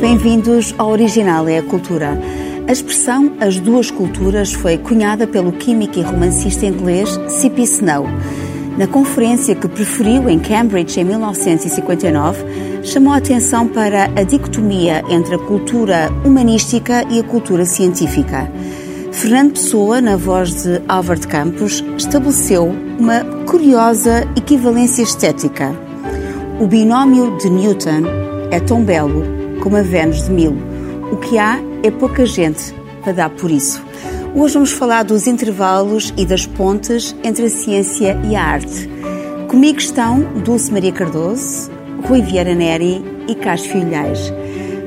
Bem-vindos ao Original é a Cultura. A expressão As Duas Culturas foi cunhada pelo químico e romancista inglês C.P. Snow. Na conferência que preferiu em Cambridge em 1959, chamou a atenção para a dicotomia entre a cultura humanística e a cultura científica. Fernando Pessoa, na voz de Albert Campos, estabeleceu uma curiosa equivalência estética. O binómio de Newton é tão belo como a Vênus de Milo. O que há é pouca gente para dar por isso. Hoje vamos falar dos intervalos e das pontes entre a ciência e a arte. Comigo estão Dulce Maria Cardoso, Rui Vieira Neri e Carlos Filhais.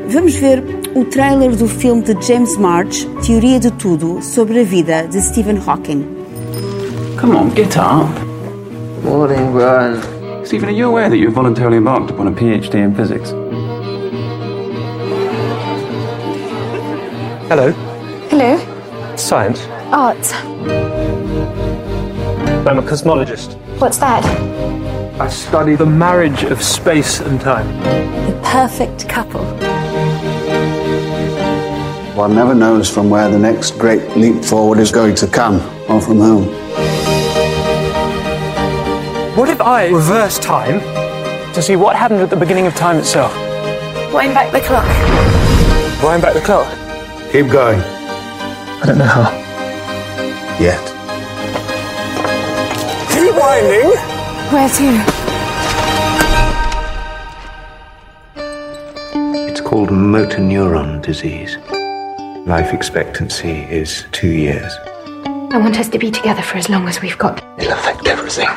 Vamos ver o trailer do filme de James March, Teoria de Tudo, sobre a vida de Stephen Hawking. Come on, get up. Morning, Brian. Stephen, are you aware that you've voluntarily embarked upon a PhD in physics? Hello. Hello. Science. Art. I'm a cosmologist. What's that? I study the marriage of space and time. The perfect couple. One never knows from where the next great leap forward is going to come, or from whom. What if I reverse time to see what happened at the beginning of time itself? Wind back the clock. Wind back the clock. Keep going. I don't know how. Yet. Keep winding. Where to? It's called motor neuron disease. Life expectancy is two years. I want us to be together for as long as we've got. It'll affect everything.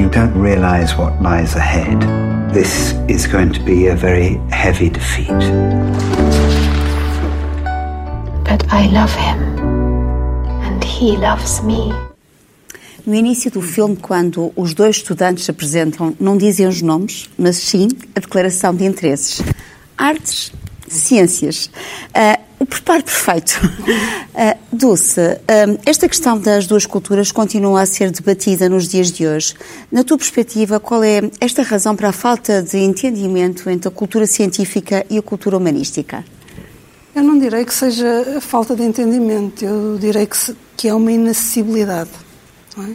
You don't realize what lies ahead. This is going to be a very heavy defeat. But I love him. And he loves me. No início do filme, quando os dois estudantes se apresentam, não dizem os nomes, mas sim a declaração de interesses. Artes, ciências. Uh, o preparo perfeito. Uh, Dulce, uh, esta questão das duas culturas continua a ser debatida nos dias de hoje. Na tua perspectiva, qual é esta razão para a falta de entendimento entre a cultura científica e a cultura humanística? Eu não direi que seja falta de entendimento, eu direi que, se, que é uma inacessibilidade. É?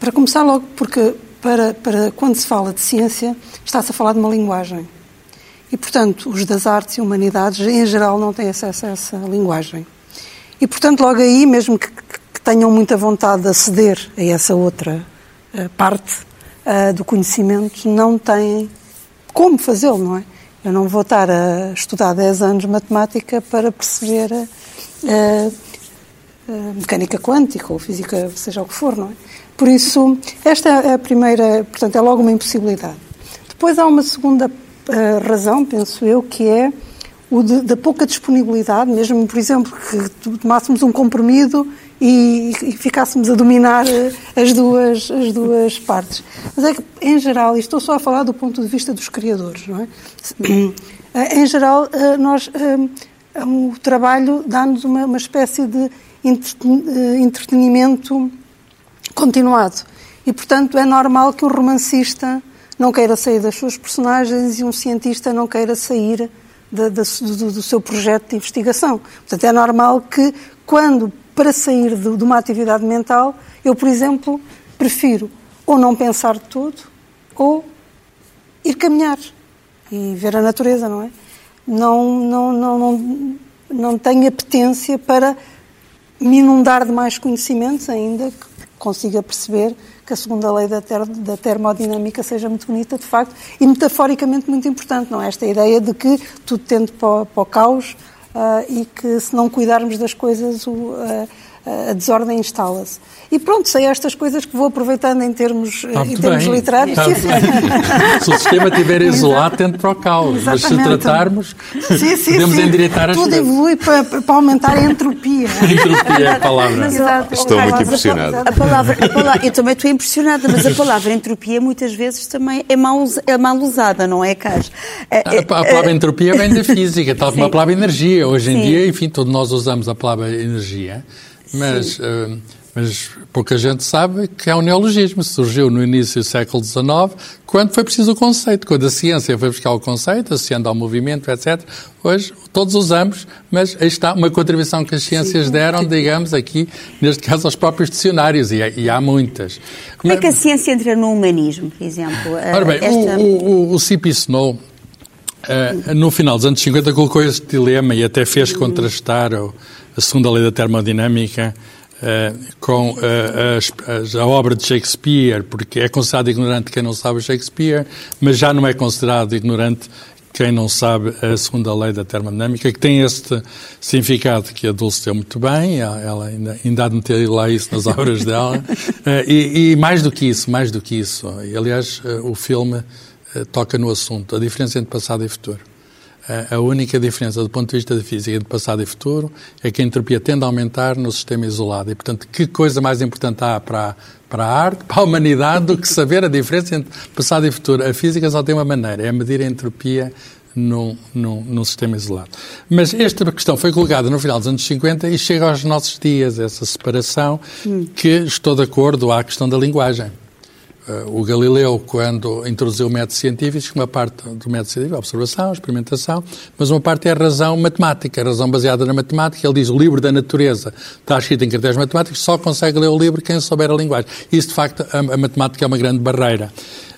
Para começar logo, porque para, para quando se fala de ciência, está-se a falar de uma linguagem. E, portanto, os das artes e humanidades, em geral, não têm acesso a essa linguagem. E, portanto, logo aí, mesmo que, que tenham muita vontade de aceder a essa outra uh, parte uh, do conhecimento, não têm como fazê-lo, não é? Eu não vou estar a estudar 10 anos matemática para perceber a, a, a mecânica quântica ou física, seja o que for, não é? Por isso, esta é a primeira, portanto, é logo uma impossibilidade. Depois há uma segunda uh, razão, penso eu, que é o de, da pouca disponibilidade, mesmo, por exemplo, que tomássemos um comprimido e, e, ficássemos a dominar as duas, as duas partes. Mas é que, em geral, e estou só a falar do ponto de vista dos criadores, não é? Em geral, nós, o trabalho dá-nos uma, uma espécie de entretenimento continuado. E, portanto, é normal que um romancista não queira sair das suas personagens e um cientista não queira sair de, de, do, do, seu projeto de investigação. Portanto, é normal que, quando, para sair de, de, uma atividade mental, eu, por exemplo, prefiro ou não pensar de tudo ou ir caminhar e ver a natureza, não é? Não, não, não, não, não tenho apetência para me inundar de mais conhecimentos ainda que consiga perceber que a segunda lei da, ter, da, termodinâmica seja muito bonita, de facto, e metaforicamente muito importante, não é? Esta ideia de que tudo tende para, para o caos e que se não cuidarmos das coisas, o, uh, a desordem instala-se. E pronto, sei estas coisas que vou aproveitando em termos, Está em termos literários. Está se o sistema estiver isolado, tende para o caos. Exatamente. Mas se tratarmos, sim, sim, podemos sim. endireitar as Tudo coisas. evolui para, para aumentar a entropia. a entropia é a palavra. Exato. Estou muito impressionado. A palavra, a palavra, eu também estou impressionada, mas a palavra entropia muitas vezes também é mal, é mal usada, não é, Carlos? A, a palavra entropia vem da física, tal como a palavra energia. Hoje em Sim. dia, enfim, todos nós usamos a palavra energia. Mas uh, Mas pouca gente sabe que é um neologismo. Surgiu no início do século XIX, quando foi preciso o conceito. Quando a ciência foi buscar o conceito, associando ao movimento, etc. Hoje todos usamos, mas aí está uma contribuição que as ciências deram, digamos, aqui, neste caso, aos próprios dicionários, e, e há muitas. Como é que a ciência entra no humanismo, por exemplo? Ora bem, Esta... o, o, o C.P. Snow, uh, no final dos anos 50, colocou este dilema e até fez contrastar a segunda lei da termodinâmica Uh, com uh, as, a obra de Shakespeare, porque é considerado ignorante quem não sabe Shakespeare, mas já não é considerado ignorante quem não sabe a segunda lei da termodinâmica, que tem este significado que a Dulce deu muito bem, ela ainda, ainda há de meter lá isso nas obras dela, uh, e, e, mais do que isso, mais do que isso, e aliás o filme toca no assunto, a diferença entre passado e futuro. A única diferença do ponto de vista da física de passado e futuro é que a entropia tende a aumentar no sistema isolado. E, portanto, que coisa mais importante há para, para a arte, para a humanidade, do que saber a diferença entre passado e futuro? A física só tem uma maneira, é medir a entropia num, num, num sistema isolado. Mas esta questão foi colocada no final dos anos 50 e chega aos nossos dias, essa separação, hum. que estou de acordo à questão da linguagem. O Galileu, quando introduziu o método científico, uma parte do método científico é observação, experimentação, mas uma parte é a razão matemática, a razão baseada na matemática. Ele diz o livro da natureza está escrito em caracteres matemáticos, só consegue ler o livro quem souber a linguagem. Isso, de facto, a, a matemática é uma grande barreira.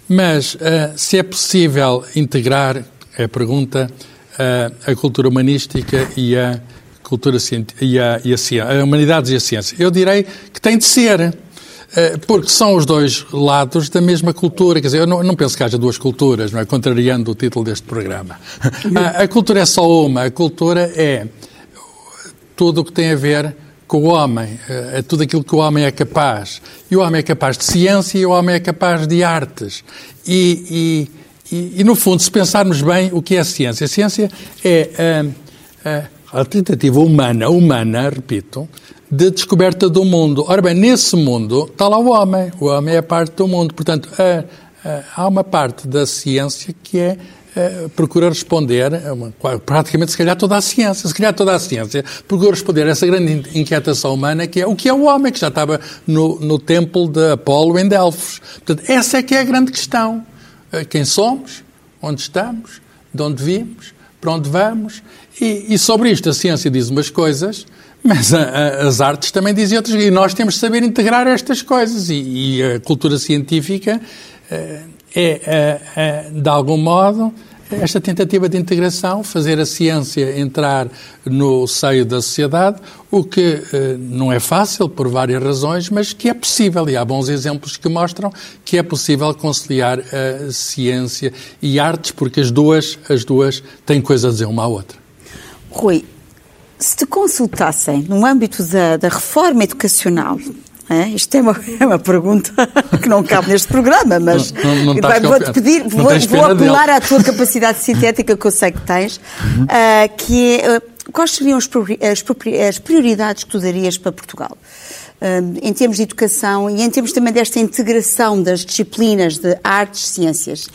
Mas uh, se é possível integrar, é a pergunta, uh, a cultura humanística e a cultura e a, e a, a humanidades e a ciência. Eu direi que tem de ser. Eh, porque são os dois lados da mesma cultura. Quer dizer, eu não, não, penso que haja duas culturas, não é? Contrariando o título deste programa. A, a cultura é só uma. A cultura é tudo o que tem a ver com o homem, eh, é tudo aquilo que o homem é capaz. E o homem é capaz de ciência e o homem é capaz de artes. E, e, e, e no fundo, se pensarmos bem, o que é a ciência? A ciência é a, eh, a, a tentativa humana, humana, repito, de descoberta do mundo. Ora bem, nesse mundo está lá o homem. O homem é parte do mundo. Portanto, há uma parte da ciência que é procura responder, praticamente se calhar toda a ciência, se calhar toda a ciência, procura responder a essa grande inquietação humana que é o que é o homem, que já estava no, no templo de Apolo em Delfos. Portanto, essa é que é a grande questão. Quem somos, onde estamos, de onde vimos, para onde vamos, e, e sobre isto a ciência diz umas coisas mas a, a, as artes também dizem outras e nós temos de saber integrar estas coisas. E, e a cultura científica uh, é, de algum modo, esta tentativa de integração, fazer a ciência entrar no seio da sociedade, o que não é fácil por várias razões, mas que é possível. E há bons exemplos que mostram que é possível conciliar a ciência e artes, porque as duas, as duas têm coisa a dizer uma à outra. Rui, se te consultassem no âmbito da, da reforma educacional, é? Isto é uma, é uma, pergunta que não cabe neste programa, mas não, não, não vou-te pedir, vou, vou apelar à tua capacidade sintética que eu sei que tens, uhum. uh, que é, uh, quais seriam as, as, prioridades que tu darias para Portugal? Uh, em termos de educação e em termos também desta integração das disciplinas de artes, ciências.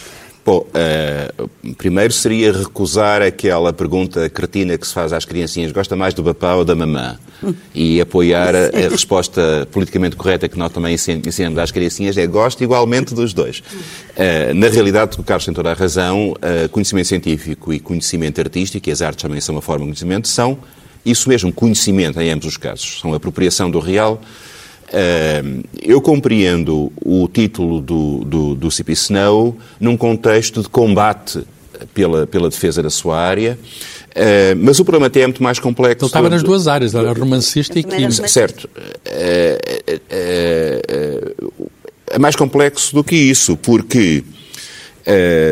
Bom, uh, primeiro seria recusar aquela pergunta cretina que se faz às criancinhas: gosta mais do papá ou da mamã? E apoiar a, a resposta politicamente correta que nós também ensinamos às criancinhas é gosto igualmente dos dois. Uh, na realidade, o Carlos tem toda a razão, uh, conhecimento científico e conhecimento artístico, e as artes também são uma forma de conhecimento, são isso mesmo, conhecimento em ambos os casos. São apropriação do real eu compreendo o título do, do, do CP Snow num contexto de combate pela, pela defesa da sua área, uh, mas o problema até é muito mais complexo. Ele estava nas duas áreas, era romancista e químico. Certo. Uh, uh, é mais complexo do que isso, porque,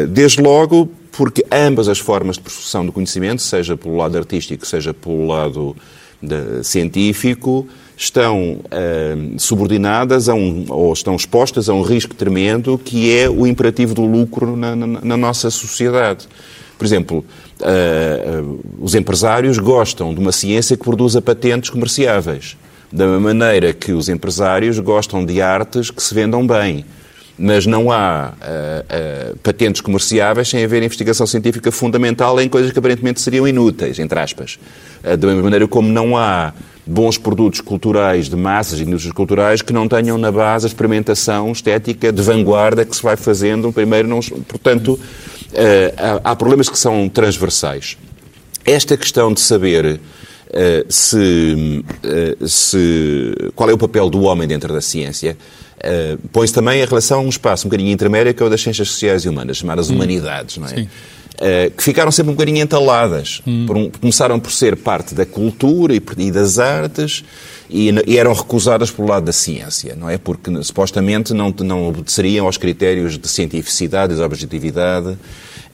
desde logo, porque ambas as formas de produção do conhecimento, seja pelo lado artístico, seja pelo lado de, científico, estão uh, subordinadas a um, ou estão expostas a um risco tremendo que é o imperativo do lucro na, na, na nossa sociedade. Por exemplo, uh, uh, os empresários gostam de uma ciência que produza patentes comerciáveis, da maneira que os empresários gostam de artes que se vendam bem. Mas não há patentes comerciáveis sem haver investigação científica fundamental em coisas que aparentemente seriam inúteis, entre aspas. da mesma maneira como não há bons produtos culturais de massas e indústrias culturais que não tenham na base a experimentação estética de vanguarda que se vai fazendo. Primeiro, não, portanto, eh, há, problemas que são transversais. Esta questão de saber eh, se, eh, se, qual é o papel do homem dentro da ciência põe-se também a relação a um espaço um bocadinho intermédio que é o das ciências sociais e humanas, chamadas hum. humanidades, não é? Sim. Uh, que ficaram sempre um bocadinho entaladas. Hum. Por um, começaram por ser parte da cultura e, e das artes e, e, eram recusadas pelo lado da ciência, não é? Porque supostamente não, não obedeceriam aos critérios de cientificidade e de objetividade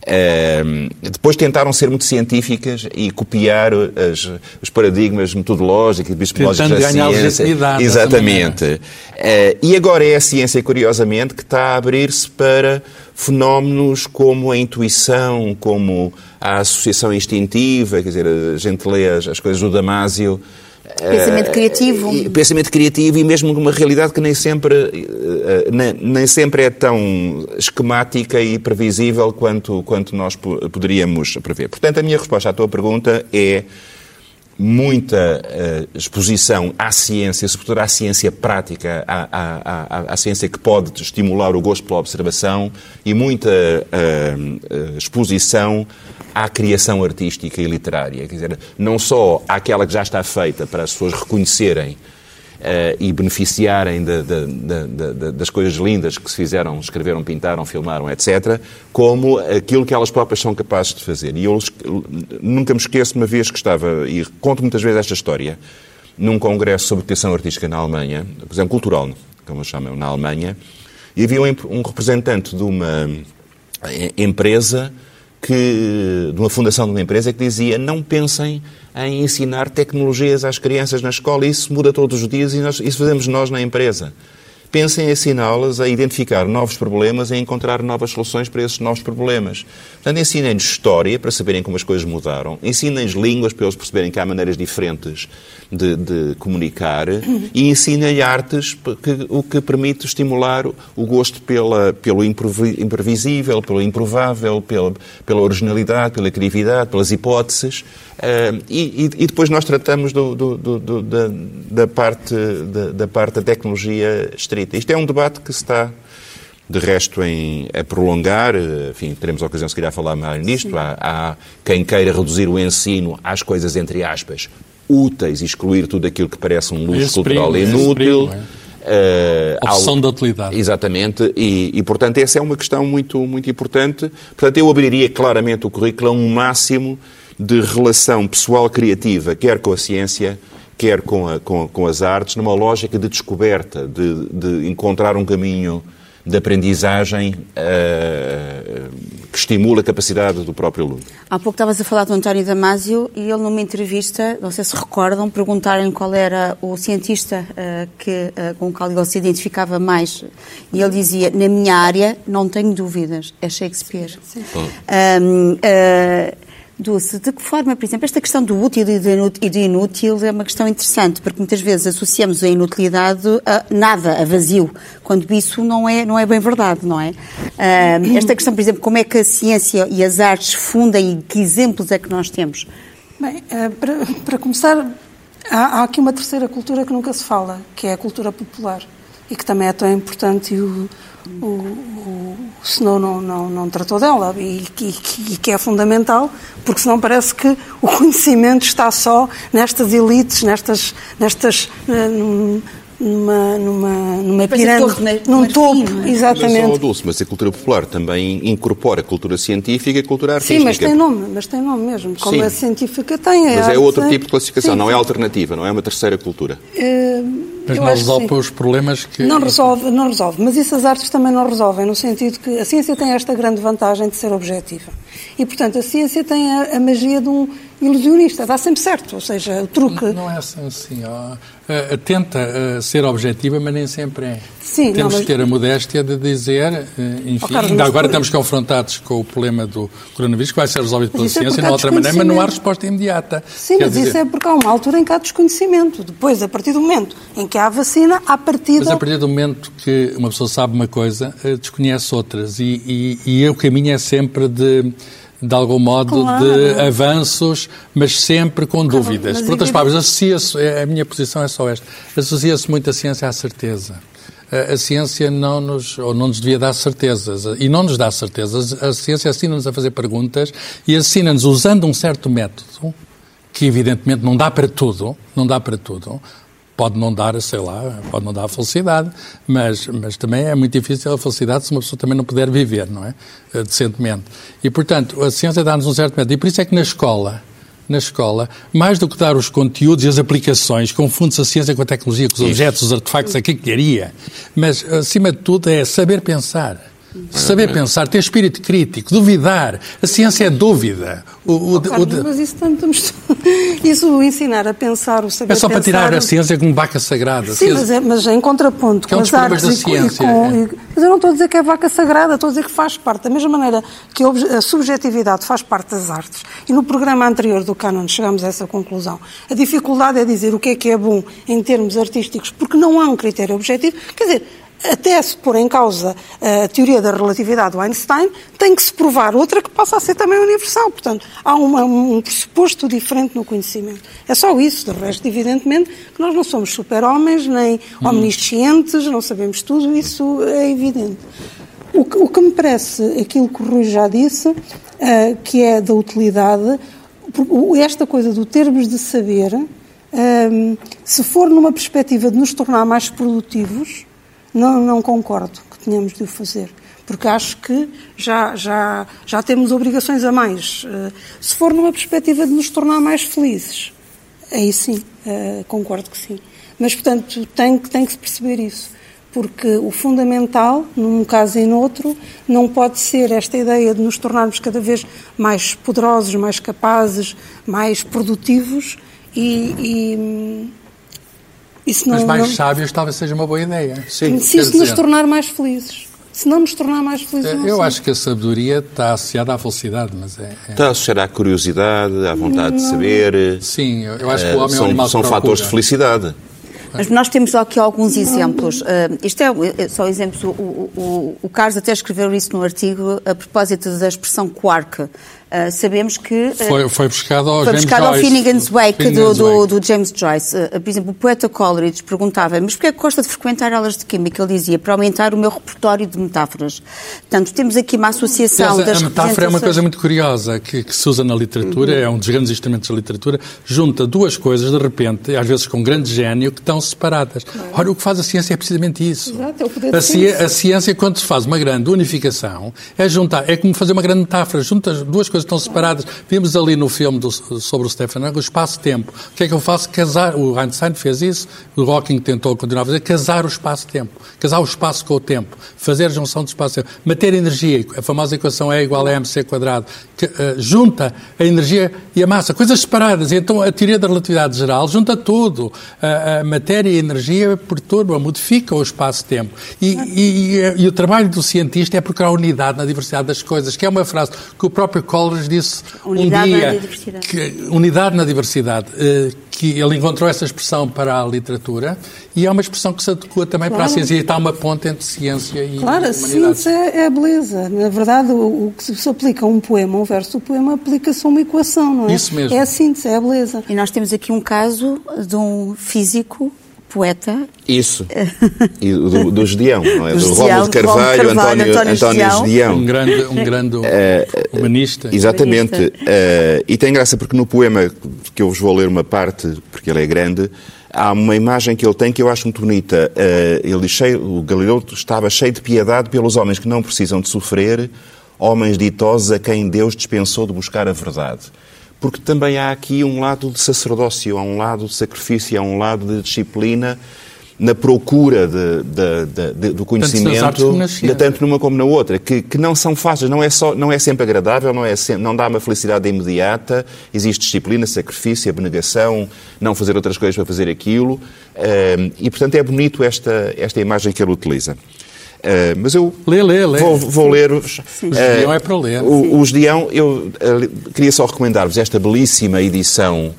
Uh, depois tentaram ser muito científicas e copiar as, os paradigmas metodológicos e epistemológicos da ganhar ciência. Exatamente. Uh, e agora é a ciência, curiosamente, que está a abrir-se para fenómenos como a intuição, como a associação instintiva, quer dizer, a gente lê as, as coisas do Damásio, Pensamento criativo. Uh, pensamento criativo e mesmo uma realidade que nem sempre, uh, nem, nem, sempre é tão esquemática e previsível quanto, quanto nós poderíamos prever. Portanto, a minha resposta à tua pergunta é muita uh, exposição à ciência, sobretudo à ciência prática, à, à, à, à, ciência que pode estimular o gosto pela observação e muita uh, exposição à criação artística e literária. Quer dizer, não só àquela que já está feita para as pessoas reconhecerem e beneficiarem de, de, de, das coisas lindas que se fizeram, escreveram, pintaram, filmaram, etc., como aquilo que elas próprias são capazes de fazer. E eu nunca me esqueço uma vez que estava, e conto muitas vezes esta história, num congresso sobre criação artística na Alemanha, por exemplo, cultural, como chamam, na Alemanha, e havia um, um representante de uma eh, empresa que, de uma fundação de uma empresa que dizia não pensem em ensinar tecnologias às crianças na escola, isso muda todos os dias e nós, isso fazemos nós na empresa. Pensem em ensiná-las a identificar novos problemas e a encontrar novas soluções para esses novos problemas. Portanto, ensinem-nos história para saberem como as coisas mudaram, ensinem-nos línguas para eles perceberem que há maneiras diferentes de, de comunicar e ensinem artes, que, o que permite estimular o gosto pela, pelo imprevisível, pelo improvável, pela, pela originalidade, pela criatividade, pelas hipóteses. Uh, e, e, depois nós tratamos do, do, do, da, da, parte, da, da, parte da tecnologia estrita. Isto é um debate que se está, de resto, em, a prolongar. Enfim, teremos a ocasião, se calhar, falar mais nisto. Há, há, quem queira reduzir o ensino às coisas, entre aspas, úteis e excluir tudo aquilo que parece um luxo esse cultural perigo, inútil. Uh, Opção da utilidade. Exatamente, e, e, portanto essa é uma questão muito, muito importante. Portanto, eu abriria claramente o currículo a um máximo de relação pessoal criativa, quer com a ciência, quer com, a, com, com as artes, numa lógica de descoberta, de, de encontrar um caminho de aprendizagem uh, que estimula a capacidade do próprio aluno. Há pouco estavas a falar do António Damasio e ele numa entrevista, não sei se recordam, perguntaram qual era o cientista uh, que, uh, com o qual ele se identificava mais e ele dizia, na minha área não tenho dúvidas, é Shakespeare. Sim. Um, Dulce, de que forma, por exemplo, esta questão do útil e do inútil é uma questão interessante, porque muitas vezes associamos a inutilidade a nada, a vazio, quando isso não é, não é bem verdade, não é? Uh, esta questão, por exemplo, como é que a ciência e as artes fundem e que exemplos é que nós temos? Bem, uh, para, para, começar, há, há, aqui uma terceira cultura que nunca se fala, que é a cultura popular, e que também é tão importante e o, o, o não, não, não tratou dela e, e, e, que é fundamental, porque senão parece que o conhecimento está só nestas elites, nestas, nestas eh, numa, numa, numa pirâmide, né? num topo, exatamente. É só Dulce, mas a cultura popular também incorpora a cultura científica e a cultura artística. Sim, mas tem nome, mas tem nome mesmo, como Sim. a científica tem. Mas é outro tipo de classificação, Sim. não é alternativa, não é uma terceira cultura. Uh, mas não resolve os problemas que... Não resolve, não resolve, mas isso as artes também não resolvem, no sentido que a ciência tem esta grande vantagem de ser objetiva. E, portanto, a ciência tem a, a magia de um ilusionista, dá sempre certo, ou seja, o truque... Não, é assim, ó, uh, tenta uh, ser objetiva, mas nem sempre é. Sim, Temos não, mas... que ter a modéstia de dizer, enfim, oh, Carlos, ainda agora estamos confrontados com o problema do coronavírus, que vai ser resolvido pela é ciência, é não outra maneira, mas não há resposta imediata. Sim, Quer mas dizer... isso é porque há uma altura em que há desconhecimento. Depois, a partir do momento em que há vacina, à partida... Mas a partir do momento que uma pessoa sabe uma coisa, desconhece outras. E, e, e o caminho é sempre de de algum modo, Claro. de avanços, mas sempre com dúvidas. Por outras palavras, associa-se, é- a minha posição é só esta, associa-se muito a ciência à certeza. A, a ciência não nos, ou não nos devia dar certezas, e não nos dá certezas. A ciência ensina-nos a fazer perguntas e ensina-nos, usando um certo método, que evidentemente não dá para tudo, não dá para tudo, pode não dar, sei lá, pode não dar a felicidade, mas, mas também é muito difícil a felicidade se uma pessoa também não puder viver, não é? Eh, Decentemente. E, portanto, a ciência dá-nos um certo método. E por isso é que na escola, na escola, mais do que dar os conteúdos e as aplicações, confunde-se a ciência com a tecnologia, com os objetos, os artefactos, aquilo que queria. Mas, acima de tudo, é saber pensar. Saber pensar, ter espírito crítico, duvidar. A ciência é dúvida. O, o- Carlos, o- mas isso tanto. Isso, o ensinar a pensar, o saber é só para tirar a ciência como vaca sagrada. Sim, ciência- mas, é, mas em contraponto é com um as artes da com- e ciência, com... é. mas eu não estou a dizer que é vaca sagrada, estou a dizer que faz parte. Da mesma maneira que a subjetividade faz parte das artes. E no programa anterior do Canon chegámos a essa conclusão. A dificuldade é dizer o que é que é bom em termos artísticos, porque não há um critério objetivo. Quer dizer, até se pôr em causa a teoria da relatividade do Einstein, tem que se provar outra que passa a ser também universal. Portanto, há uma- um pressuposto diferente no conhecimento. É só isso. De resto, evidentemente, que nós não somos super-homens, nem omniscientes, não sabemos tudo, isso é evidente. O que, o que me parece, aquilo que o Rui já disse, eh, que é da utilidade, esta coisa do termos de saber, eh, se for numa perspectiva de nos tornar mais produtivos, não, não concordo que tenhamos de o fazer. Porque acho que já, já, já temos obrigações a mais. Eh, Se for numa perspectiva de nos tornar mais felizes, aí sim, eh, concordo que sim. Mas, portanto, tem, que- tem que se perceber isso. Porque o fundamental, num caso e noutro, não pode ser esta ideia de nos tornarmos cada vez mais poderosos, mais capazes, mais produtivos e. e isso não, Mas mais não- sábios talvez seja uma boa ideia. se Quer isso nos dizer, tornar mais felizes. Se não nos tornar mais felizes, não Eu sei. acho que a sabedoria está associada à felicidade, mas é. é- Está associada à curiosidade, à vontade de Não. saber. Sim, eu eu acho que Eh, o homem é um são, animal são que fatores de felicidade. Mas nós temos aqui alguns exemplos. Uh, isto é, é só exemplos. O, o, o, o Carlos até escreveu isso no artigo a propósito da expressão quark. Uh, sabemos que. uh, Foi, foi buscado ao foi James buscado ao Joyce. Finnegan's Wake, do, Finnegan's do, Wake. do James Joyce. Uh, por exemplo, o poeta Coleridge perguntava mas porquê é que gosta de frequentar aulas de Química? Ele dizia, para aumentar o meu repertório de metáforas. Portanto, temos aqui uma associação Aliás, das a metáfora é uma coisa muito curiosa que, que se usa na literatura, Uhum. é um dos grandes instrumentos da literatura, junta duas coisas de repente, às vezes com grande gênio, que estão separadas. Ora, o que faz a ciência é precisamente isso. Exato, é o poder A, ci- a ciência, quando se faz uma grande unificação, é juntar, é como fazer uma grande metáfora, junta as duas coisas estão separadas. Vimos ali no filme do- sobre o Stephen Hawking o espaço-tempo. O que é que eu faço? Casar, o Einstein fez isso, o Hawking tentou continuar a fazer, casar o espaço-tempo. Casar o espaço com o tempo. Fazer a junção do espaço-tempo. Matéria energia, a famosa equação E igual a mc quadrado, que eh, junta a energia e a massa, coisas separadas. E então a teoria da relatividade geral junta tudo. A, a matéria e a energia perturbam, modificam o espaço-tempo. E, e- e- e o trabalho do cientista é procurar unidade na diversidade das coisas, que é uma frase que o próprio Disse Unidade um na dia. diversidade. que- unidade na diversidade. eh, que ele encontrou essa expressão para a literatura e é uma expressão que se adequa também para a Claro. ciência. E está uma ponte entre ciência e Claro, a humanidade. síntese é, é a beleza. Na verdade, o, o que se aplica a um poema, um verso do poema, aplica-se a uma equação, não é? Isso mesmo. É a síntese, é a beleza. E nós temos aqui um caso de um físico, poeta, Isso. E do, do Gedeão, não é? Do Do Gedeão, Rómulo de Carvalho, Carvalho, António, António António Gedeão. Gedeão. Um grande, um grande humanista. Exatamente. Humanista. Eh, e tem graça porque no poema, que eu vos vou ler uma parte, porque ele é grande, há uma imagem que ele tem que eu acho muito bonita. Eh, ele diz, cheio, o Galileu estava cheio de piedade pelos homens que não precisam de sofrer, homens ditosos a quem Deus dispensou de buscar a verdade. Porque também há aqui um lado de sacerdócio, há um lado de sacrifício, há um lado de disciplina na procura de- de- de- do conhecimento, ciência. tanto numa como na outra, que, que não são fáceis, não é, só, não é sempre agradável, não, é sempre, não dá uma felicidade imediata, existe disciplina, sacrifício, abnegação, não fazer outras coisas para fazer aquilo, eh, e portanto é bonito esta, esta imagem que ele utiliza. Eh, mas eu Lê, lê, lê. vou, vou ler. O Gedeão é para ler. O, o Gedeão, eu eh, queria só recomendar-vos esta belíssima edição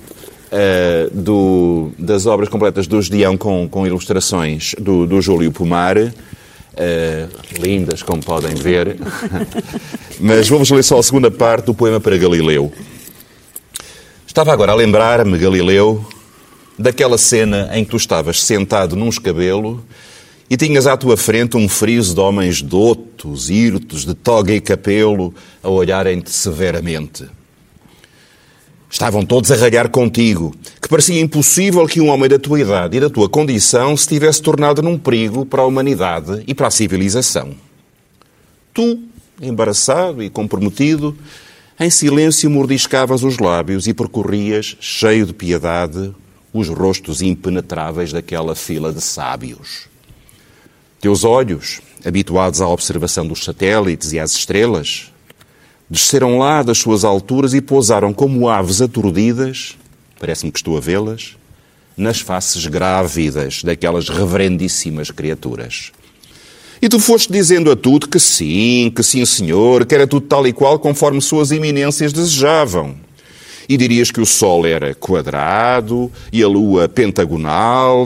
eh, do- das obras completas do Gedeão com, com ilustrações do, do Júlio Pomar. uh, lindas, como podem ver. Mas vamos ler só a segunda parte do poema para Galileu. Estava agora a lembrar-me, Galileu, daquela cena em que tu estavas sentado num escabelo e tinhas à tua frente um friso de homens dotos, hirtos, de toga e capelo, a olharem-te severamente. Estavam todos a ralhar contigo, que parecia impossível que um homem da tua idade e da tua condição se tivesse tornado num perigo para a humanidade e para a civilização. Tu, embaraçado e comprometido, em silêncio mordiscavas os lábios e percorrias, cheio de piedade, os rostos impenetráveis daquela fila de sábios. Teus olhos, habituados à observação dos satélites e às estrelas, desceram lá das suas alturas e pousaram como aves aturdidas, parece-me que estou a vê-las, nas faces grávidas daquelas reverendíssimas criaturas. E tu foste dizendo a tudo que sim, que sim, senhor, que era tudo tal e qual conforme suas eminências desejavam e dirias que o Sol era quadrado e a Lua pentagonal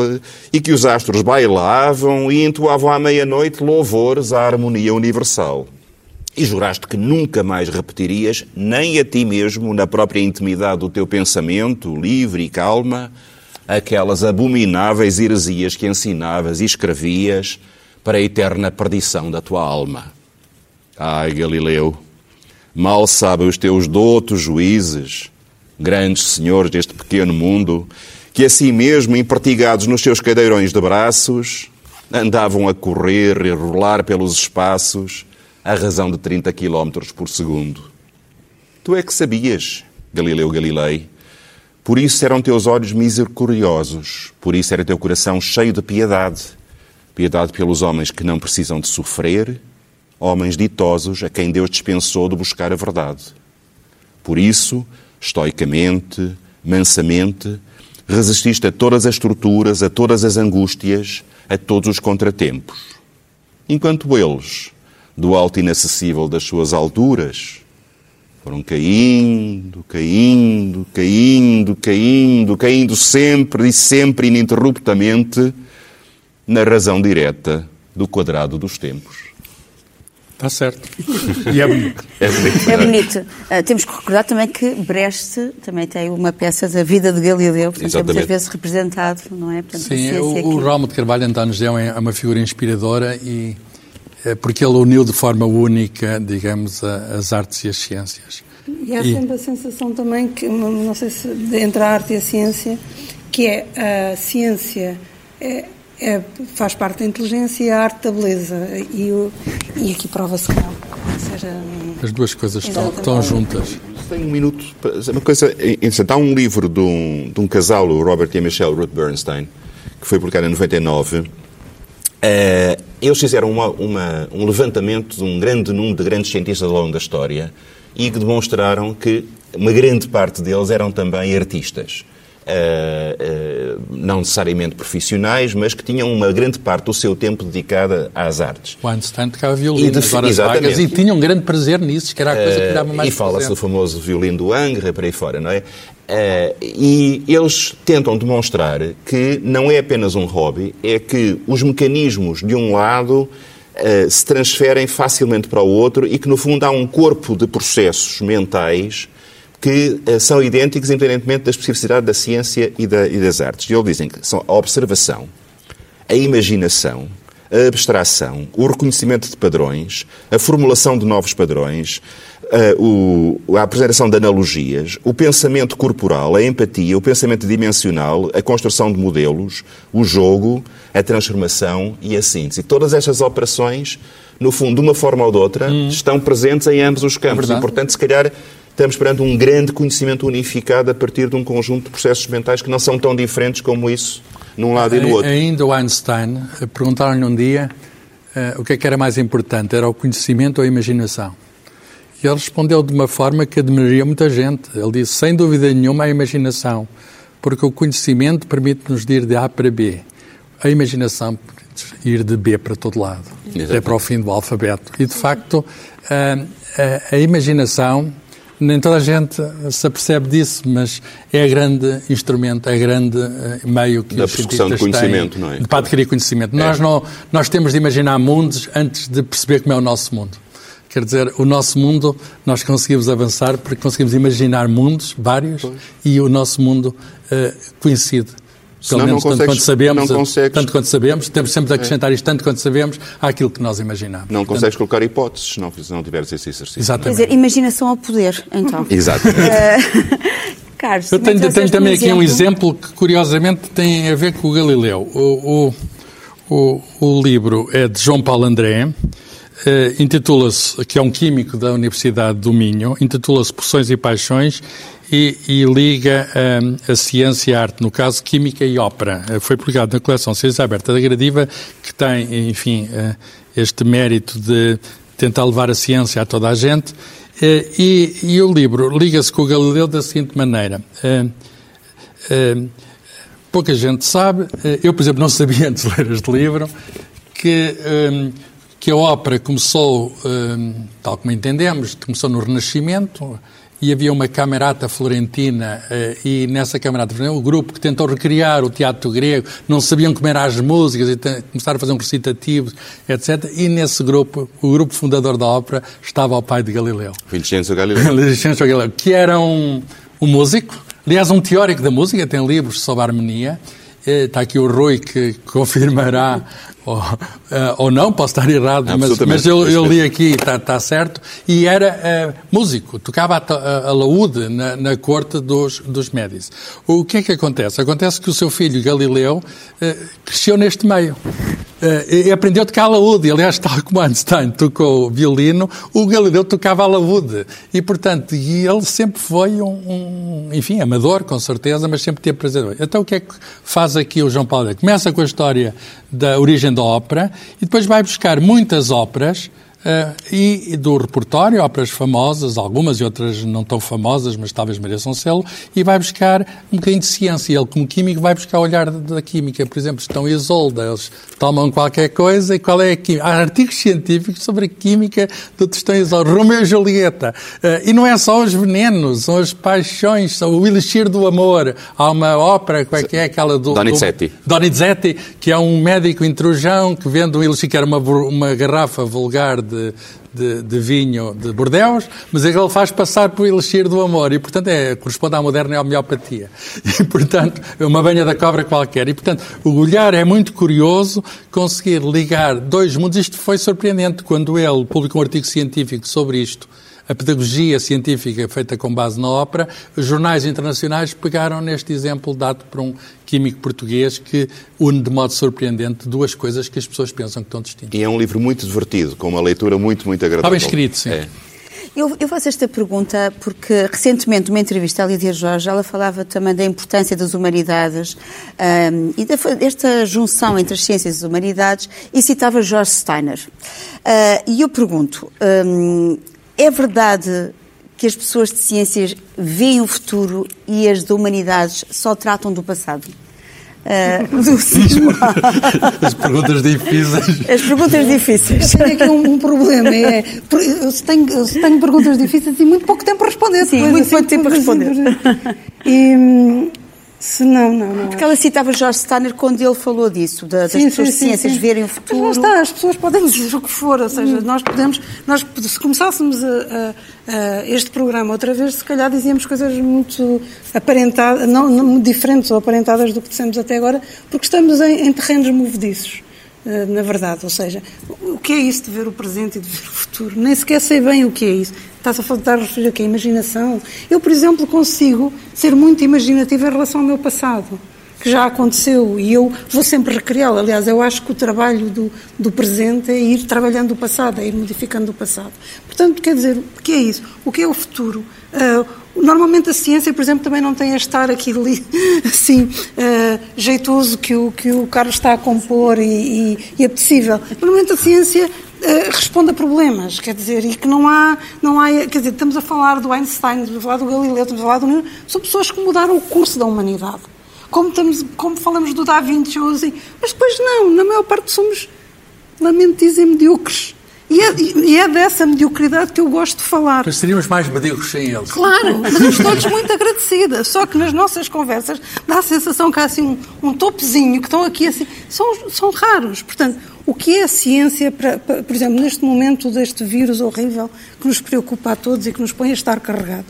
e que os astros bailavam e entoavam à meia-noite louvores à harmonia universal. E juraste que nunca mais repetirias, nem a ti mesmo, na própria intimidade do teu pensamento, livre e calma, aquelas abomináveis heresias que ensinavas e escrevias para a eterna perdição da tua alma. Ai, Galileu, mal sabem os teus doutos juízes grandes senhores deste pequeno mundo, que assim mesmo, empertigados nos seus cadeirões de braços, andavam a correr e rolar pelos espaços à razão de 30 km por segundo. Tu é que sabias, Galileu Galilei. Por isso eram teus olhos misericordiosos, por isso era teu coração cheio de piedade. Piedade pelos homens que não precisam de sofrer, homens ditosos a quem Deus dispensou de buscar a verdade. Por isso, estoicamente, mansamente, resististe a todas as torturas, a todas as angústias, a todos os contratempos. Enquanto eles, do alto inacessível das suas alturas, foram caindo, caindo, caindo, caindo, caindo sempre e sempre ininterruptamente na razão direta do quadrado dos tempos. Está certo. E é bonito. É bonito. É bonito. Uh, temos que recordar também que Brecht também tem uma peça da vida de Galileu, portanto, é muitas vezes representado, não é? Portanto, Sim, o, aqui... o Ramo de Carvalho António Geu é uma figura inspiradora e é porque ele uniu de forma única, digamos, a, as artes e as ciências. E há e... sempre a sensação também que, não sei se entre a arte e a ciência, que é a ciência é, é, faz parte da inteligência e a arte da beleza. E, o, e aqui prova-se que não. Seja, As duas coisas estão, estão juntas. Tem um minuto. Uma coisa interessante. Há um livro de um, de um casal, o Robert e a Michelle Ruth Bernstein, que foi publicado em 99. Uh, eh, eles fizeram uma, uma, um levantamento de um grande número de grandes cientistas ao longo da história e que demonstraram que uma grande parte deles eram também artistas. Uh, uh, não necessariamente profissionais, mas que tinham uma grande parte do seu tempo dedicada às artes. O Einstein tocava violino horas vagas e tinha um grande prazer nisso, que era a coisa que dava mais E fala-se do famoso violino do Angra, para aí fora, não é? e eles tentam demonstrar que não é apenas um hobby, é que os mecanismos de um lado se transferem facilmente para o outro e que, no fundo, há um corpo de processos mentais que uh, são idênticos independentemente da especificidade da ciência e, da, e das artes. E eles dizem que são a observação, a imaginação, a abstração, o reconhecimento de padrões, a formulação de novos padrões, o, a apresentação de analogias, o pensamento corporal, a empatia, o pensamento dimensional, a construção de modelos, o jogo, a transformação e a síntese. Todas estas operações, no fundo, de uma forma ou de outra, hum. estão presentes em ambos os campos. É e, portanto, se calhar estamos perante um grande conhecimento unificado a partir de um conjunto de processos mentais que não são tão diferentes como isso num lado e no outro. Ainda o Einstein, eh, perguntaram-lhe um dia uh, o que é que era mais importante, era o conhecimento ou a imaginação? E ele respondeu de uma forma que admiraria muita gente. Ele disse, sem dúvida nenhuma, a imaginação, porque o conhecimento permite-nos ir de A para B. A imaginação ir de B para todo lado, Exatamente. até para o fim do alfabeto. E, de facto, a, a, a imaginação nem toda a gente se apercebe disso, mas é grande instrumento, é grande uh, meio que da os produção de cientistas conhecimento, têm não é? para adquirir conhecimento. É. Nós, não, nós temos de imaginar mundos antes de perceber como é o nosso mundo. Quer dizer, o nosso mundo, nós conseguimos avançar porque conseguimos imaginar mundos, vários, pois. e o nosso mundo uh, conhecido. Pelo Senão menos não tanto quanto sabemos, não consegues... tanto quanto sabemos, temos sempre de acrescentar isto tanto quanto sabemos àquilo que nós imaginamos. Não consegues colocar hipóteses se não, se não tiveres esse exercício. Exatamente. Quer dizer, imaginação ao poder, então. Exato. Carlos, Eu tenho, tenho também um aqui um exemplo que, curiosamente, tem a ver com o Galileu. O, o, o, o livro é de João Paulo André, Uh, intitula-se, que é um químico da Universidade do Minho, intitula-se Poções e Paixões e, e liga um, a ciência e a arte, no caso química e ópera. Uh, foi publicado na coleção Ciência Aberta da Gradiva, que tem, enfim, uh, este mérito de tentar levar a ciência a toda a gente. E, e, o livro liga-se com o Galileu da seguinte maneira. pouca gente sabe, eu, por exemplo, não sabia antes de ler este livro, que que a ópera começou, tal como entendemos, começou no Renascimento e havia uma camerata florentina e nessa camerata florentina o grupo que tentou recriar o teatro grego não sabiam como eram as músicas e começaram a fazer um recitativo, etc. E nesse grupo, o grupo fundador da ópera estava o pai de Galileu. Vincenzo Galileu. Vincenzo Galileu, que era um, um músico, aliás um teórico da música, tem livros sobre a harmonia, Está aqui o Rui que confirmará ou, uh, ou não, posso estar errado, mas, mas eu, eu, li aqui, está, está certo, e era uh, músico, tocava a, a, a laúde na, na, corte dos, dos Médici. O que é que acontece? Acontece que o seu filho Galileu uh, cresceu neste meio. E aprendeu a tocar a laúde. Aliás, tal como Einstein tocou violino, o Galileu tocava a laúde. E, portanto, e ele sempre foi um, um, enfim, amador, com certeza, mas sempre teve prazer. Então, o que é que faz aqui o João Paulo? Começa com a história da origem da ópera e depois vai buscar muitas óperas Uh, e, do repertório, óperas famosas, algumas e outras não tão famosas, mas talvez mereçam selo, e vai buscar um bocadinho de ciência. Ele, como químico, vai buscar o olhar da, química. Por exemplo, estão Isolda, eles tomam qualquer coisa e qual é a química? Há artigos científicos sobre a química do Tostão Isolda, Romeu e Julieta. Uh, e não é só os venenos, são as paixões, são o elixir do amor. Há uma ópera, qual é que é aquela do... Donizetti. Do, Donizetti, que é um médico intrujão que vende um elixir, que era uma, uma garrafa vulgar de, de, de, vinho de Bordeaux, mas é que ele faz passar por elixir do amor e, portanto, é, corresponde à moderna homeopatia. E, portanto, é uma banha da cobra qualquer. E, portanto, o olhar é muito curioso conseguir ligar dois mundos. Isto foi surpreendente quando ele publicou um artigo científico sobre isto a pedagogia científica feita com base na ópera, os jornais internacionais pegaram neste exemplo dado por um químico português que une de modo surpreendente duas coisas que as pessoas pensam que estão distintas. E é um livro muito divertido, com uma leitura muito, muito agradável. Está bem escrito, sim. É. Eu, eu, faço esta pergunta porque recentemente, numa entrevista à Lídia Jorge, ela falava também da importância das humanidades um, e desta junção entre as ciências e as humanidades e citava George Steiner. Uh, e eu pergunto, um, é verdade que as pessoas de ciências veem o futuro e as de humanidades só tratam do passado? Uh, do cisma. As perguntas difíceis. As perguntas difíceis. Eu tenho aqui um, um problema. É, eu, tenho, eu tenho perguntas difíceis e muito pouco tempo a responder. Sim, muito assim, pouco tempo a responder. E, se não, não, não. Porque ela citava George Steiner quando ele falou disso, da, das sim, pessoas sim, de ciências sim, verem o futuro. Mas lá está, as pessoas podem dizer o que for, ou seja, hum. nós podemos, nós, se começássemos a, a, a este programa outra vez, se calhar dizíamos coisas muito aparentadas, não, não diferentes ou aparentadas do que dissemos até agora, porque estamos em, em terrenos movediços na verdade. Ou seja, o que é isso de ver o presente e de ver o futuro? Nem sequer sei bem o que é isso. Estás a falar a referir aqui a imaginação. Eu, por exemplo, consigo ser muito imaginativa em relação ao meu passado, que já aconteceu e eu vou sempre recriá-lo. Aliás, eu acho que o trabalho do, do presente é ir trabalhando o passado, é ir modificando o passado. Portanto, quer dizer, o que é isso? O que é o futuro? Uh, Normalmente a ciência, por exemplo, também não tem a estar aqui assim uh, jeitoso que o, que o Carlos está a compor e, e, e apetecível. Normalmente a ciência uh, responde a problemas, quer dizer, e que não há, não há, quer dizer, estamos a falar do Einstein, estamos a falar do Galileu, estamos a falar do Newton, são pessoas que mudaram o curso da humanidade. Como, estamos, como falamos do Da Vinci, assim, mas depois não, na maior parte somos, lamento dizer, medíocres. E é, e é dessa mediocridade que eu gosto de falar. Mas seríamos mais medíocres sem eles. Claro, mas eu estou-lhes muito agradecida. Só que nas nossas conversas dá a sensação que há assim um, um topezinho que estão aqui assim. São, são raros. Portanto, o que é a ciência, para, para, por exemplo, neste momento deste vírus horrível que nos preocupa a todos e que nos põe a estar carregado?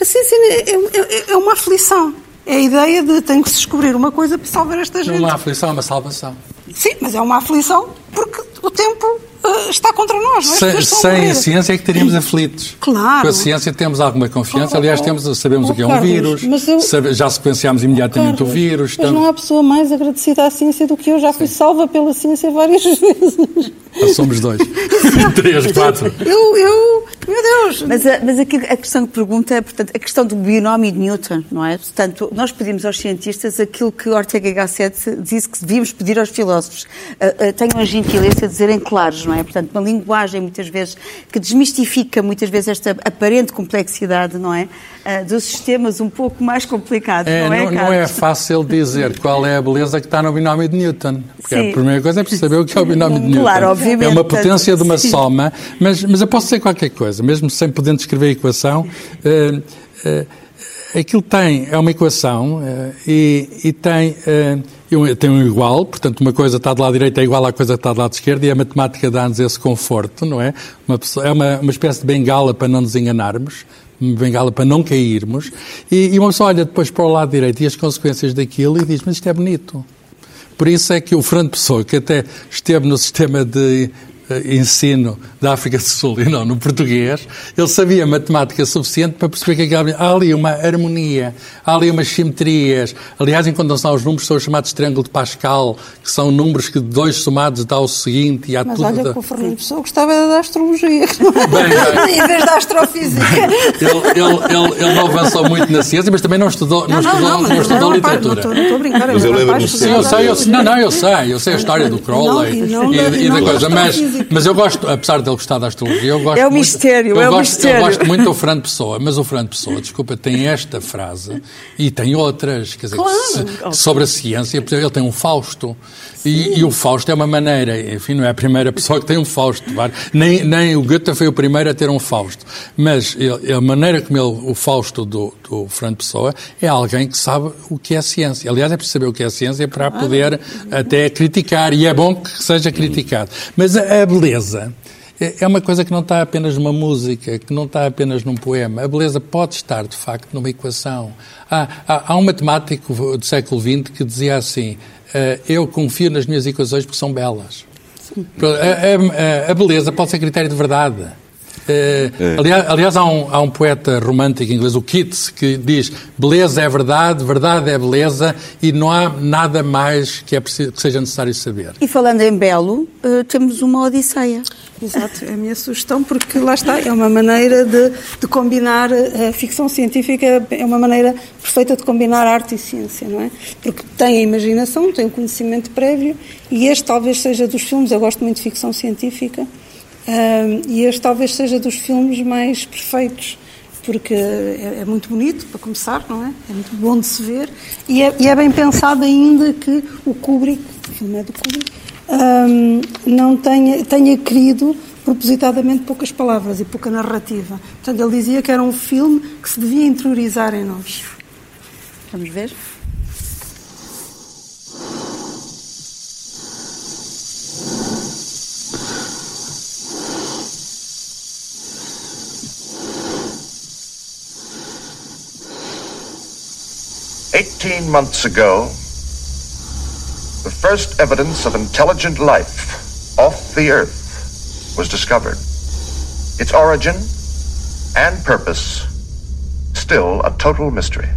A ciência é, é, é uma aflição. É a ideia de tem que se descobrir uma coisa para salvar esta gente. Não é uma aflição, é uma salvação. Sim, mas é uma aflição porque o tempo uh, está contra nós. Não é? Sem, sem a ciência é que teríamos aflitos. Claro. Com a ciência temos alguma confiança. Aliás, temos, sabemos oh, o que é um vírus, eu... sabe, já sequenciámos imediatamente Carlos, o vírus. Mas não há pessoa mais agradecida à ciência do que eu. Já fui Sim. salva pela ciência várias vezes. Nós somos dois. Três, quatro. Eu, eu, meu Deus. Mas, a, mas aqui a questão que pergunta é, portanto, a questão do binómio de Newton, não é? Portanto, nós pedimos aos cientistas aquilo que Ortega y Gasset disse que devíamos pedir aos filósofos. Uh, uh, tenham a gentileza de dizerem claros, não é? Portanto, uma linguagem, muitas vezes, que desmistifica, muitas vezes, esta aparente complexidade, não é? Uh, dos sistemas um pouco mais complicados, é, não é, não, não é fácil dizer qual é a beleza que está no binómio de Newton. Porque Sim. a primeira coisa é saber o que é o binómio de Newton. Claro, obviamente. É uma potência de uma Sim. soma, mas, mas eu posso dizer qualquer coisa, mesmo sem poder descrever a equação. Uh, uh, aquilo tem, é uma equação uh, e, e, tem, tem um igual, portanto, uma coisa está do lado direito é igual à coisa que está do lado esquerdo e a matemática dá-nos esse conforto, não é? Uma é uma, uma espécie de bengala para não nos enganarmos bengala para não cairmos, e, e uma pessoa olha depois para o lado direito e as consequências daquilo e diz, mas isto é bonito. Por isso é que o Fernando Pessoa, que até esteve no sistema de ensino da África do Sul e não no português, ele sabia matemática suficiente para perceber que há ali uma harmonia, há ali umas simetrias. Aliás, enquanto-se lá os números, são os chamados triângulo de Pascal, que são números que dois somados dá o seguinte e há Mas tudo. olha da... que o Fernando Pessoa gostava da astrologia, Bem, em vez da astrofísica. ele, ele, ele, ele, não avançou muito na ciência, mas também não estudou, não, Não, não, estudou, não, não, mas estudou não, literatura. Não estou a brincar. Mas eu lembro-me Sim, eu sei, eu, não, não, eu sei, eu sei a história do Crowley Não, e não e, da- e não da da coisa, mas, astrofísica. mas eu gosto, apesar de ele gostar da astrologia, eu gosto É o muito- mistério, é o gosto, mistério. Eu gosto muito do Fernando Pessoa, mas o Fernando Pessoa, desculpa, tem esta frase e tem outras, quer dizer, Claro. se- sobre a ciência, por exemplo, ele tem um Fausto. E, e o Fausto é uma maneira, enfim, não é a primeira pessoa que tem um Fausto. Nem, nem o Goethe foi o primeiro a ter um Fausto. Mas ele- a maneira como ele, o Fausto do, do Fernando Pessoa é alguém que sabe o que é ciência. Aliás, é preciso saber o que é ciência para poder até criticar. E é bom que seja criticado. Mas a, a beleza é é uma coisa que não está apenas numa música, que não está apenas num poema. A beleza pode estar, de facto, numa equação. Há, há, há um matemático do século XX que dizia assim: eh, Eu confio nas minhas equações porque são belas. A, a- a beleza pode ser critério de verdade. Eh, aliás, aliás, há, um, há um poeta romântico inglês, o Keats, que diz beleza é verdade, verdade é beleza e não há nada mais que, é preciso, que seja necessário saber. E falando em belo, eh, temos uma Odisseia. Exato, é a minha sugestão, porque lá está, é uma maneira de, de combinar a ficção científica, é uma maneira perfeita de combinar arte e ciência, não é? Porque tem a imaginação, tem o conhecimento prévio, e este talvez seja dos filmes, eu gosto muito de ficção científica, ahm, e este talvez seja dos filmes mais perfeitos, porque é, é muito bonito, para começar, não é? É muito bom de se ver, e é, e é bem pensado ainda que o Kubrick, o filme é do Kubrick, hum, não tenha, tenha querido propositadamente poucas palavras e pouca narrativa. Portanto, ele dizia que era um filme que se devia interiorizar em nós. Vamos ver? Eighteen months ago, the first evidence of intelligent life off the Earth was discovered. Its origin and purpose still a total mystery.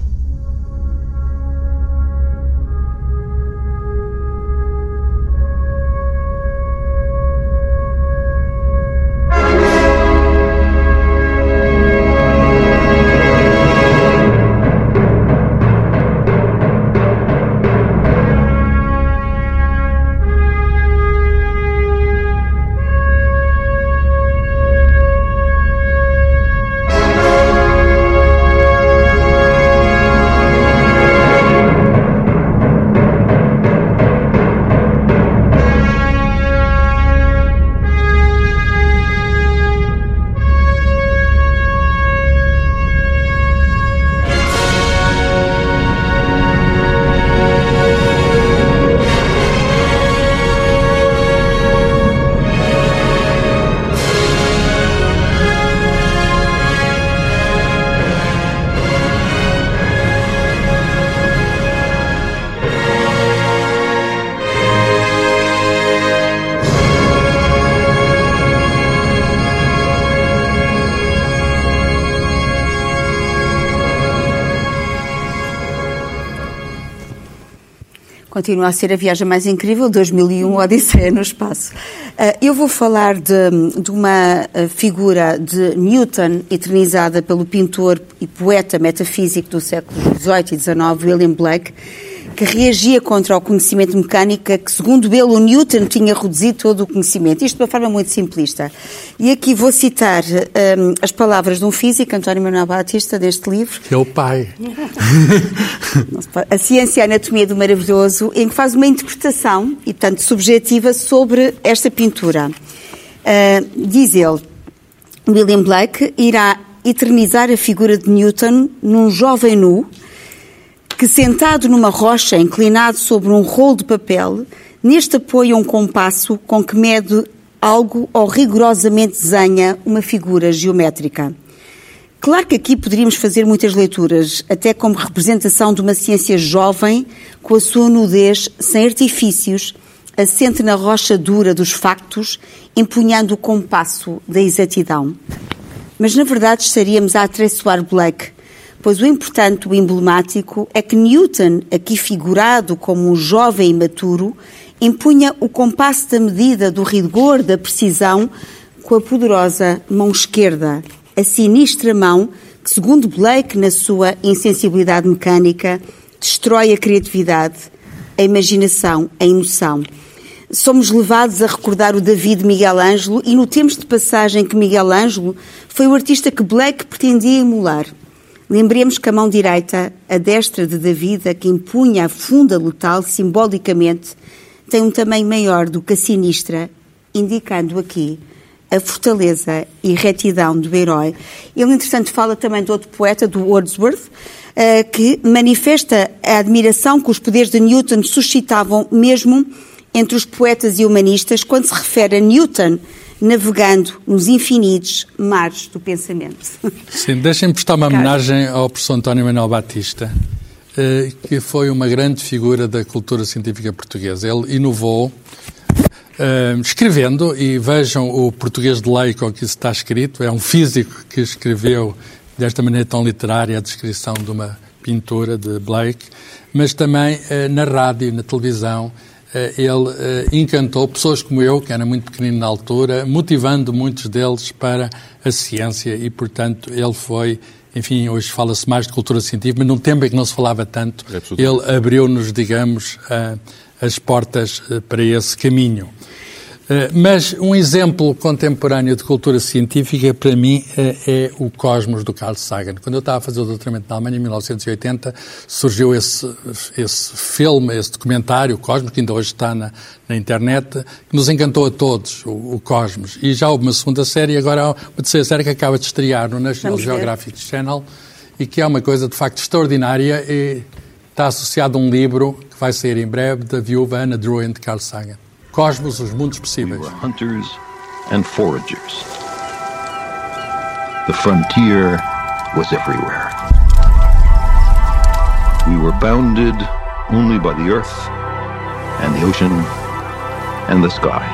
Continua a ser a viagem mais incrível, 2001, Odisseia no Espaço. Uh, eu vou falar de, de uma uh, figura de Newton, eternizada pelo pintor e poeta metafísico do século XVIII e XIX, William Blake, que reagia contra o conhecimento mecânico que, segundo ele, o Newton tinha reduzido todo o conhecimento. Isto de uma forma muito simplista. E aqui vou citar um, as palavras de um físico, António Manuel Batista, deste livro. Que é o pai. a Ciência e a Anatomia do Maravilhoso, em que faz uma interpretação, e tanto subjetiva, sobre esta pintura. Uh, diz ele, William Blake irá eternizar a figura de Newton num jovem nu, que sentado numa rocha, inclinado sobre um rolo de papel, neste apoia um compasso com que mede algo ou rigorosamente desenha uma figura geométrica. Claro que aqui poderíamos fazer muitas leituras, até como representação de uma ciência jovem, com a sua nudez, sem artifícios, assente na rocha dura dos factos, empunhando o compasso da exatidão. Mas, na verdade, estaríamos a atraiçoar Blake, pois o importante, o emblemático, é que Newton, aqui figurado como um jovem imaturo, impunha o compasso da medida, do rigor, da precisão, com a poderosa mão esquerda, a sinistra mão que, segundo Blake, na sua insensibilidade mecânica, destrói a criatividade, a imaginação, a emoção. Somos levados a recordar o David Miguel Ângelo e notemos de passagem que Miguel Ângelo foi o artista que Blake pretendia emular. Lembremos que a mão direita, a destra de David, a que impunha a funda lutal simbolicamente, tem um tamanho maior do que a sinistra, indicando aqui a fortaleza e retidão do herói. Ele, entretanto, fala também de outro poeta, do Wordsworth, eh, que manifesta a admiração que os poderes de Newton suscitavam mesmo entre os poetas e humanistas quando se refere a Newton navegando nos infinitos mares do pensamento. Sim, deixem-me prestar uma homenagem ao professor António Manuel Batista, eh, que foi uma grande figura da cultura científica portuguesa. Ele inovou Uh, escrevendo, e vejam o português de lei com que isso está escrito, é um físico que escreveu desta maneira tão literária a descrição de uma pintura de Blake, mas também uh, na rádio, na televisão, eh, ele eh, encantou pessoas como eu, que era muito pequenino na altura, motivando muitos deles para a ciência e, portanto, ele foi, enfim, hoje fala-se mais de cultura científica, mas num tempo em que não se falava tanto, ele abriu-nos, digamos, as portas eh, para esse caminho. Eh, mas um exemplo contemporâneo de cultura científica, para mim, eh, é o Cosmos do Carl Sagan. Quando eu estava a fazer o doutoramento na Alemanha, em 1980, surgiu esse, esse filme, esse documentário, o Cosmos, que ainda hoje está na, na internet, que nos encantou a todos, o, o, Cosmos. E já houve uma segunda série, e agora há uma terceira série que acaba de estrear no National Geographic Channel, e que é uma coisa, de facto, extraordinária e está associado a um livro que vai sair em breve, da viúva Anna Druin de Carl Sagan. Cosmos, os mundos possíveis. We hunters and foragers. The frontier was everywhere. We were bounded only by the earth and the ocean and the sky.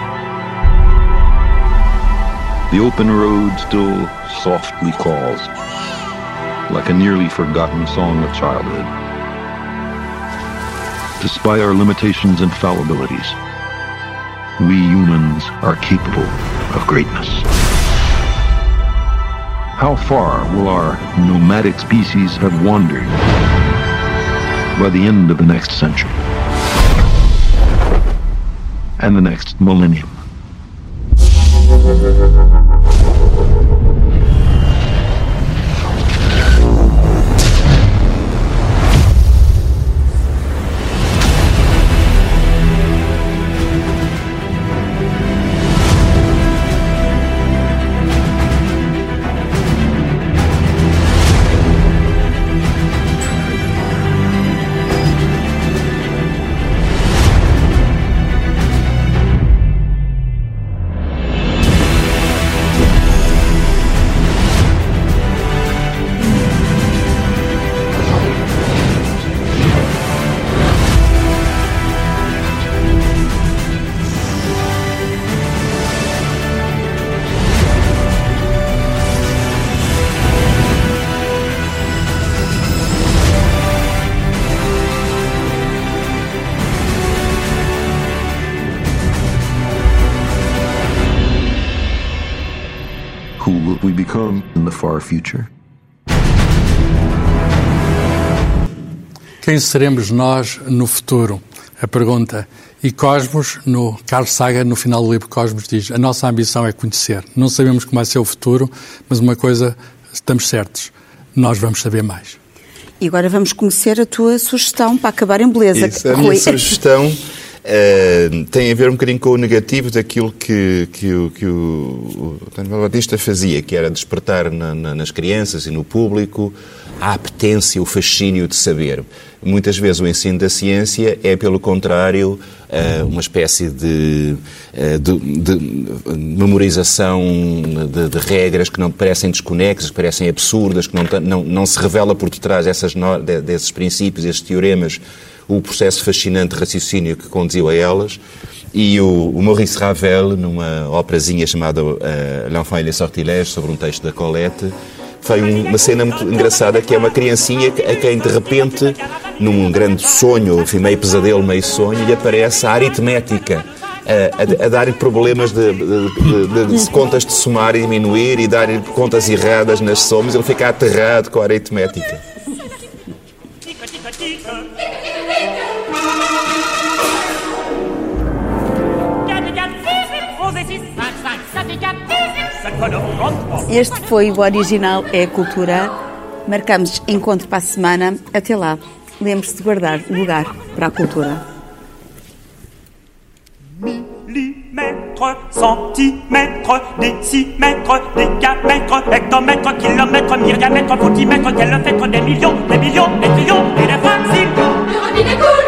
The open road still softly calls, like a nearly forgotten song of childhood. Despite our limitations and fallibilities, we humans are capable of greatness. How far will our nomadic species have wandered by the end of the next century and the next millennium? Future? Quem seremos nós no futuro? A pergunta. E Cosmos, no Carl Sagan, no final do livro Cosmos, diz: A nossa ambição é conhecer. Não sabemos como vai ser o futuro, mas uma coisa estamos certos: nós vamos saber mais. E agora vamos conhecer a tua sugestão para acabar em beleza. Isso, a minha sugestão uh, tem a ver um bocadinho com o negativo daquilo que, que, o, que o, Batista fazia, que era despertar na, na, nas crianças e no público a apetência, o fascínio de saber. Muitas vezes o ensino da ciência é, pelo contrário, eh, uma espécie de, eh, de, de memorização de, de, regras que não parecem desconexas, que parecem absurdas, que não, não, não se revela por detrás dessas, desses princípios, esses teoremas, o processo fascinante de raciocínio que conduziu a elas. E o, o Maurice Ravel, numa operazinha chamada uh, L'Enfant et les Sortilèges, sobre um texto da Colette, foi uma cena muito engraçada que é uma criancinha a quem de repente, num grande sonho, enfim, meio pesadelo, meio sonho, lhe aparece a aritmética. A, a, a dar problemas de, de, de, de, contas de somar e diminuir e dar contas erradas nas somas, ele fica aterrado com a aritmética. Este foi o Original é a Cultura. Marcamos encontro para a semana. Até lá. Lembre-se de guardar lugar para a cultura. Millimètres, centimètres, décimètres, décamètres, hectomètres, kilomètres, myriamètres, foutimètres, kilomètres, des millions, des millions, des trillions et des fraction